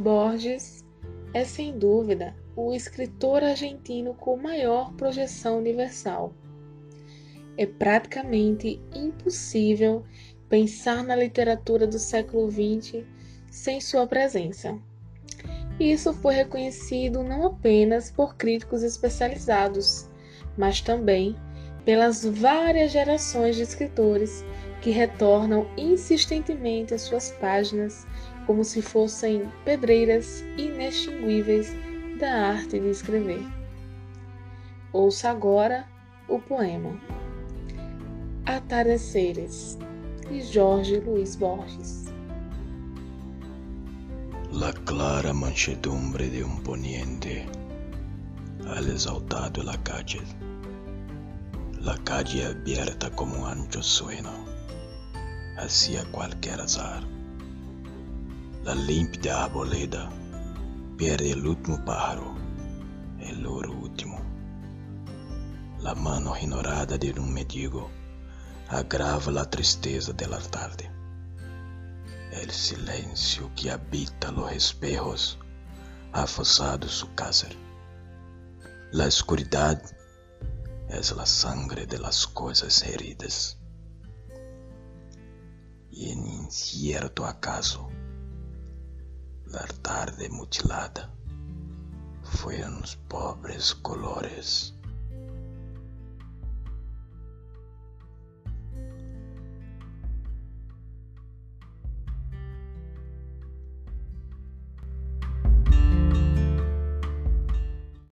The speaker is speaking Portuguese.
Borges é sem dúvida o escritor argentino com maior projeção universal. É praticamente impossível pensar na literatura do século XX sem sua presença. Isso foi reconhecido não apenas por críticos especializados, mas também pelas várias gerações de escritores que retornam insistentemente às suas páginas como se fossem pedreiras inextinguíveis da arte de escrever. Ouça agora o poema Atardeceres, de Jorge Luiz Borges. La clara manchedumbre de un poniente al exaltado la calle, la calle abierta como un ancho sueno hacia cualquier azar. La límpida arboleda pierde el último pájaro, el oro último. La mano ignorada de un mendigo agrava la tristeza de la tarde. El silencio que habita los espejos ha forzado su casa. La oscuridad es la sangre de las cosas heridas. Y en incierto acaso, la tarde mutilada fueron pobres colores